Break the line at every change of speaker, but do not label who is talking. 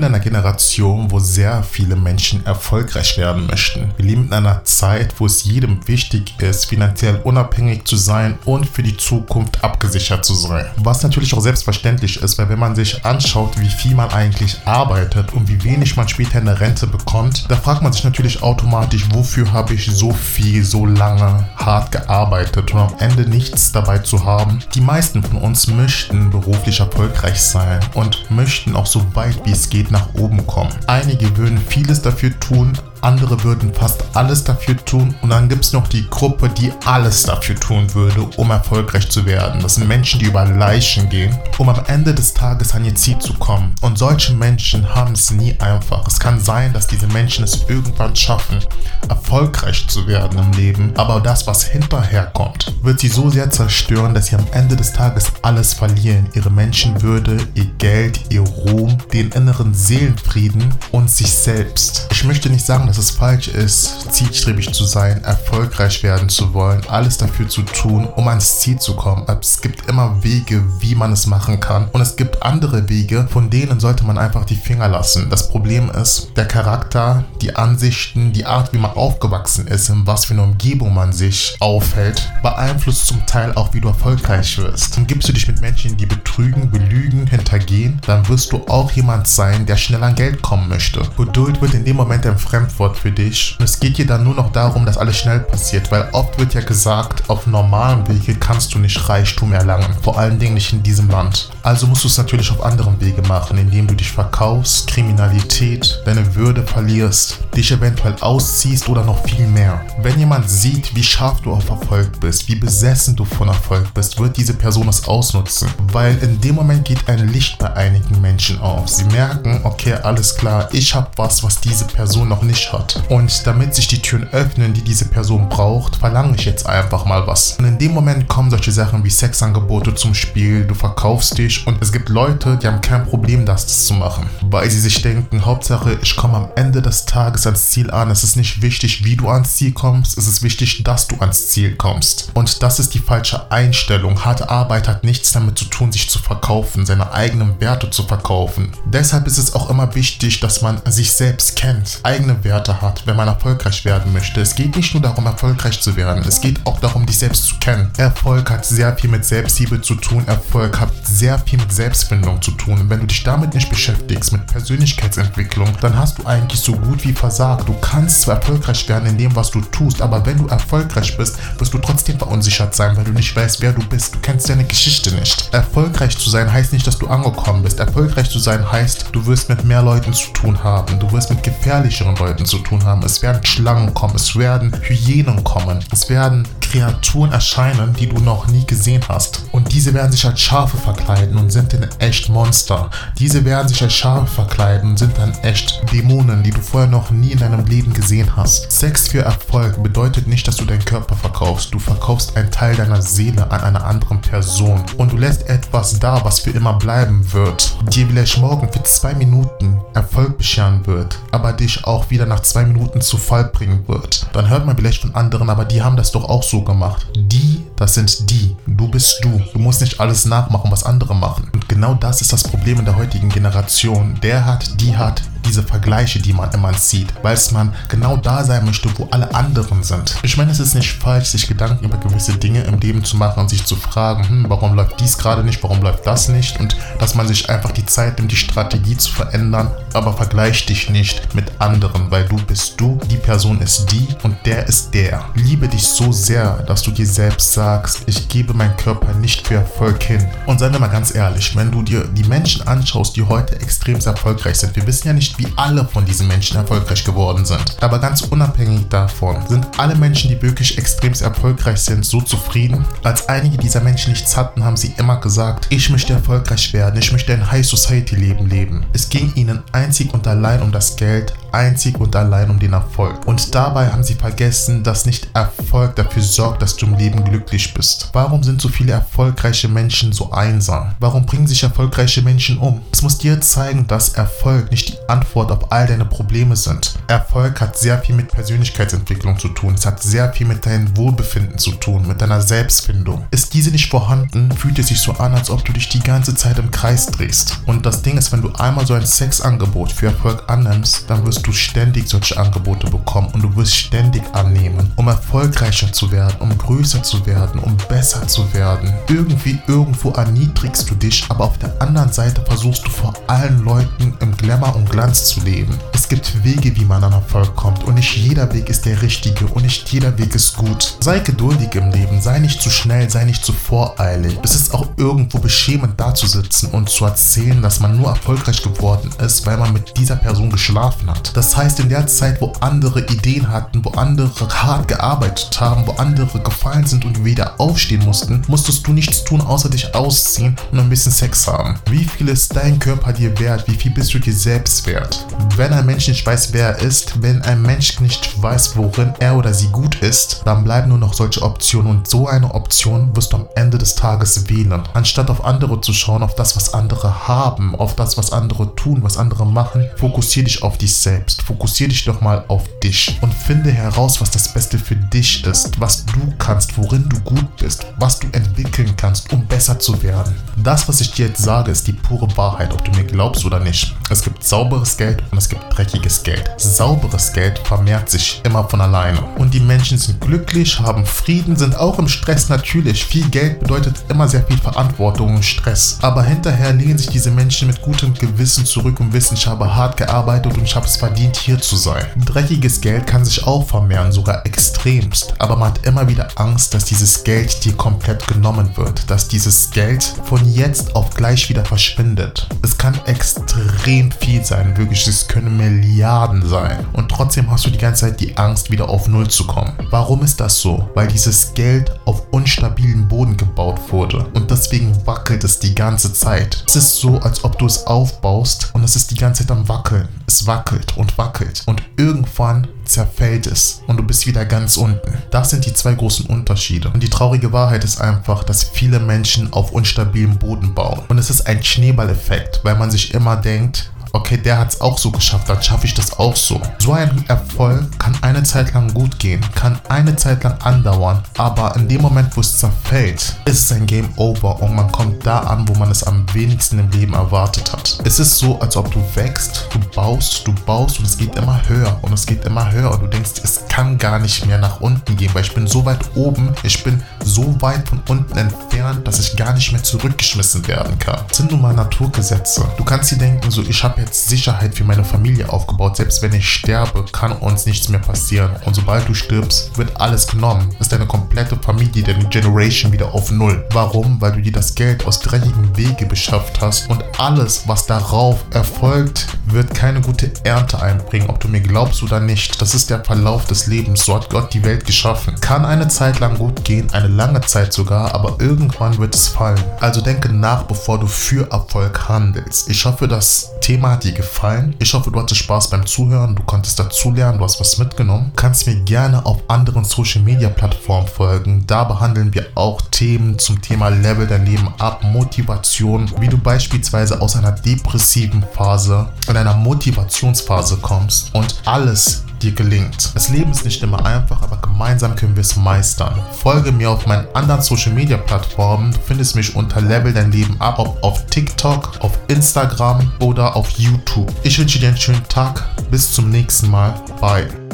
in einer Generation, wo sehr viele Menschen erfolgreich werden möchten. Wir leben in einer Zeit, wo es jedem wichtig ist, finanziell unabhängig zu sein und für die Zukunft abgesichert zu sein. Was natürlich auch selbstverständlich ist, weil wenn man sich anschaut, wie viel man eigentlich arbeitet und wie wenig man später in der Rente bekommt, da fragt man sich natürlich automatisch, wofür habe ich so viel, so lange hart gearbeitet und am Ende nichts dabei zu haben. Die meisten von uns möchten beruflich erfolgreich sein und möchten auch so weit wie es geht nach oben kommen. Einige würden vieles dafür tun, andere würden fast alles dafür tun und dann gibt es noch die Gruppe, die alles dafür tun würde, um erfolgreich zu werden. Das sind Menschen, die über Leichen gehen, um am Ende des Tages an ihr Ziel zu kommen. Und solche Menschen haben es nie einfach. Es kann sein, dass diese Menschen es irgendwann schaffen, erfolgreich zu werden im Leben, aber das, was hinterher kommt, wird sie so sehr zerstören, dass sie am Ende des Tages alles verlieren. Ihre Menschenwürde, ihr Geld, ihr Ruhm, den inneren Seelenfrieden und sich selbst. Ich möchte nicht sagen, dass es falsch ist, zielstrebig zu sein, erfolgreich werden zu wollen, alles dafür zu tun, um ans Ziel zu kommen. Es gibt immer Wege, wie man es machen kann. Und es gibt andere Wege, von denen sollte man einfach die Finger lassen. Das Problem ist, der Charakter, die Ansichten, die Art, wie man aufgewachsen ist, in was für eine Umgebung man sich aufhält, beeinflusst zum Teil auch, wie du erfolgreich wirst. Und gibst du dich mit Menschen, die betrügen, belügen, hintergehen, dann wirst du auch jemand sein, der schnell an Geld kommen möchte. Geduld wird in dem Moment ein Fremdwort Antwort für dich. Es geht hier dann nur noch darum, dass alles schnell passiert, weil oft wird ja gesagt, auf normalem Wege kannst du nicht Reichtum erlangen. Vor allen Dingen nicht in diesem Land. Also musst du es natürlich auf anderem Wege machen, indem du dich verkaufst, Kriminalität, deine Würde verlierst, dich eventuell ausziehst oder noch viel mehr. Wenn jemand sieht, wie scharf du auf Erfolg bist, wie besessen du von Erfolg bist, wird diese Person es ausnutzen. Weil in dem Moment geht ein Licht bei einigen Menschen auf. Sie merken, okay, alles klar, ich habe was, was diese Person noch nicht hat. Und damit sich die Türen öffnen, die diese Person braucht, verlange ich jetzt einfach mal was. Und in dem Moment kommen solche Sachen wie Sexangebote zum Spiel, du verkaufst dich und es gibt Leute, die haben kein Problem, das zu machen. Weil sie sich denken, Hauptsache, ich komme am Ende des Tages ans Ziel an. Es ist nicht wichtig, wie du ans Ziel kommst, es ist wichtig, dass du ans Ziel kommst. Und das ist die falsche Einstellung. Harte Arbeit hat nichts damit zu tun, sich zu verkaufen, seine eigenen Werte zu verkaufen. Deshalb ist es auch immer wichtig, dass man sich selbst kennt, eigene Werte Werte hat, wenn man erfolgreich werden möchte. Es geht nicht nur darum, erfolgreich zu werden, es geht auch darum, dich selbst zu kennen. Erfolg hat sehr viel mit Selbstliebe zu tun, Erfolg hat sehr viel mit Selbstfindung zu tun. Und wenn du dich damit nicht beschäftigst, mit Persönlichkeitsentwicklung, dann hast du eigentlich so gut wie versagt. Du kannst zwar erfolgreich werden in dem, was du tust, aber wenn du erfolgreich bist, wirst du trotzdem verunsichert sein, weil du nicht weißt, wer du bist. Du kennst deine Geschichte nicht. Erfolgreich zu sein heißt nicht, dass du angekommen bist. Erfolgreich zu sein heißt, du wirst mit mehr Leuten zu tun haben. Du wirst mit gefährlicheren Leuten zu tun haben. Es werden Schlangen kommen, es werden Hyänen kommen, es werden Kreaturen erscheinen, die du noch nie gesehen hast. Und diese werden sich als Schafe verkleiden und sind dann echt Monster. Diese werden sich als Schafe verkleiden und sind dann echt Dämonen, die du vorher noch nie in deinem Leben gesehen hast. Sex für Erfolg bedeutet nicht, dass du deinen Körper verkaufst. Du verkaufst einen Teil deiner Seele an einer anderen Person. Und du lässt etwas da, was für immer bleiben wird. Dir vielleicht morgen für zwei Minuten Erfolg bescheren wird, aber dich auch wieder nach zwei Minuten zu Fall bringen wird. Dann hört man vielleicht von anderen, aber die haben das doch auch so gemacht. Die, das sind die. Du bist du. Du musst nicht alles nachmachen, was andere machen. Und genau das ist das Problem in der heutigen Generation. Der hat, die hat, diese Vergleiche, die man immer sieht, weil man genau da sein möchte, wo alle anderen sind. Ich meine, es ist nicht falsch, sich Gedanken über gewisse Dinge im Leben zu machen und sich zu fragen, hm, warum läuft dies gerade nicht, warum läuft das nicht und dass man sich einfach die Zeit nimmt, die Strategie zu verändern, aber vergleich dich nicht mit anderen, weil du bist du, die Person ist die und der ist der. Liebe dich so sehr, dass du dir selbst sagst, ich gebe meinen Körper nicht für Erfolg hin. Und sei mal ganz ehrlich, wenn du dir die Menschen anschaust, die heute extrem erfolgreich sind, wir wissen ja nicht, wie alle von diesen Menschen erfolgreich geworden sind. Aber ganz unabhängig davon sind alle Menschen, die wirklich extrem erfolgreich sind, so zufrieden. Als einige dieser Menschen nichts hatten, haben sie immer gesagt, ich möchte erfolgreich werden, ich möchte ein High Society Leben leben. Es ging ihnen einzig und allein um das Geld, einzig und allein um den Erfolg. Und dabei haben sie vergessen, dass nicht Erfolg dafür sorgt, dass du im Leben glücklich bist. Warum sind so viele erfolgreiche Menschen so einsam? Warum bringen sich erfolgreiche Menschen um? Es muss dir zeigen, dass Erfolg nicht die Antwort Antwort auf all deine Probleme sind. Erfolg hat sehr viel mit Persönlichkeitsentwicklung zu tun. Es hat sehr viel mit deinem Wohlbefinden zu tun, mit deiner Selbstfindung. Ist diese nicht vorhanden, fühlt es sich so an, als ob du dich die ganze Zeit im Kreis drehst. Und das Ding ist, wenn du einmal so ein Sexangebot für Erfolg annimmst, dann wirst du ständig solche Angebote bekommen und du wirst ständig annehmen, um erfolgreicher zu werden, um größer zu werden, um besser zu werden. Irgendwie irgendwo erniedrigst du dich, aber auf der anderen Seite versuchst du vor allen Leuten im Glamour und Glanz zu leben. Es gibt Wege, wie man an Erfolg kommt und nicht jeder Weg ist der richtige und nicht jeder Weg ist gut. Sei geduldig im Leben, sei nicht zu schnell, sei nicht zu voreilig. Es ist auch irgendwo beschämend da zu sitzen und zu erzählen, dass man nur erfolgreich geworden ist, weil man mit dieser Person geschlafen hat. Das heißt, in der Zeit, wo andere Ideen hatten, wo andere hart gearbeitet haben, wo andere gefallen sind und wieder aufstehen mussten, musstest du nichts tun, außer dich ausziehen und ein bisschen Sex haben. Wie viel ist dein Körper dir wert? Wie viel bist du dir selbst wert? Wenn ein Mensch nicht weiß, wer er ist, wenn ein Mensch nicht weiß, worin er oder sie gut ist, dann bleiben nur noch solche Optionen und so eine Option wirst du am Ende des Tages wählen. Anstatt auf andere zu schauen, auf das, was andere haben, auf das, was andere tun, was andere machen, fokussiere dich auf dich selbst. Fokussiere dich doch mal auf dich und finde heraus, was das Beste für dich ist, was du kannst, worin du gut bist, was du entwickeln kannst, um besser zu werden. Das, was ich dir jetzt sage, ist die pure Wahrheit, ob du mir glaubst oder nicht. Es gibt sauberes Geld und es gibt dreckiges Geld. Sauberes Geld vermehrt sich immer von alleine. Und die Menschen sind glücklich, haben Frieden, sind auch im Stress natürlich. Viel Geld bedeutet immer sehr viel Verantwortung und Stress. Aber hinterher lehnen sich diese Menschen mit gutem Gewissen zurück und wissen, ich habe hart gearbeitet und ich habe es verdient, hier zu sein. Dreckiges Geld kann sich auch vermehren, sogar extremst. Aber man hat immer wieder Angst, dass dieses Geld dir komplett genommen wird. Dass dieses Geld von jetzt auf gleich wieder verschwindet. Es kann extrem viel sein, wirklich. Es können Milliarden sein. Und trotzdem hast du die ganze Zeit die Angst, wieder auf Null zu kommen. Warum ist das so? Weil dieses Geld auf unstabilen Boden gebaut wurde. Und deswegen wackelt es die ganze Zeit. Es ist so, als ob du es aufbaust und es ist die ganze Zeit am Wackeln. Es wackelt und wackelt. Und irgendwann zerfällt es und du bist wieder ganz unten. Das sind die zwei großen Unterschiede. Und die traurige Wahrheit ist einfach, dass viele Menschen auf unstabilem Boden bauen. Und es ist ein Schneeballeffekt, weil man sich immer denkt, okay, der hat es auch so geschafft, dann schaffe ich das auch so. So ein Erfolg kann eine Zeit lang gut gehen, kann eine Zeit lang andauern, aber in dem Moment, wo es zerfällt, ist es ein Game Over und man kommt da an, wo man es am wenigsten im Leben erwartet hat. Es ist so, als ob du wächst, du baust, du baust und es geht immer höher und es geht immer höher und du denkst, es kann gar nicht mehr nach unten gehen, weil ich bin so weit oben, ich bin so weit von unten entfernt, dass ich gar nicht mehr zurückgeschmissen werden kann. Das sind nun mal Naturgesetze. Du kannst dir denken, so ich habe jetzt Sicherheit für meine Familie aufgebaut. Selbst wenn ich sterbe, kann uns nichts mehr passieren. Und sobald du stirbst, wird alles genommen. Ist deine komplette Familie, deine Generation wieder auf Null. Warum? Weil du dir das Geld aus dreckigen Wege beschafft hast und alles, was darauf erfolgt, wird keine gute Ernte einbringen, ob du mir glaubst oder nicht. Das ist der Verlauf des Lebens. So hat Gott die Welt geschaffen. Kann eine Zeit lang gut gehen, eine lange Zeit sogar, aber irgendwann wird es fallen. Also denke nach, bevor du für Erfolg handelst. Ich hoffe, das Thema hat dir gefallen. Ich hoffe, du hattest Spaß beim Zuhören, du konntest dazulernen, du hast was mitgenommen. Kannst mir gerne auf anderen Social Media Plattformen folgen. Da behandeln wir auch Themen zum Thema Level dein Leben ab, Motivation, wie du beispielsweise aus einer depressiven Phase in einer Motivationsphase kommst und alles dir gelingt. Das Leben ist nicht immer einfach, aber gemeinsam können wir es meistern. Folge mir auf meinen anderen Social Media Plattformen. Du findest mich unter Level dein Leben ab, ob auf TikTok, auf Instagram oder auf YouTube. Ich wünsche dir einen schönen Tag. Bis zum nächsten Mal. Bye.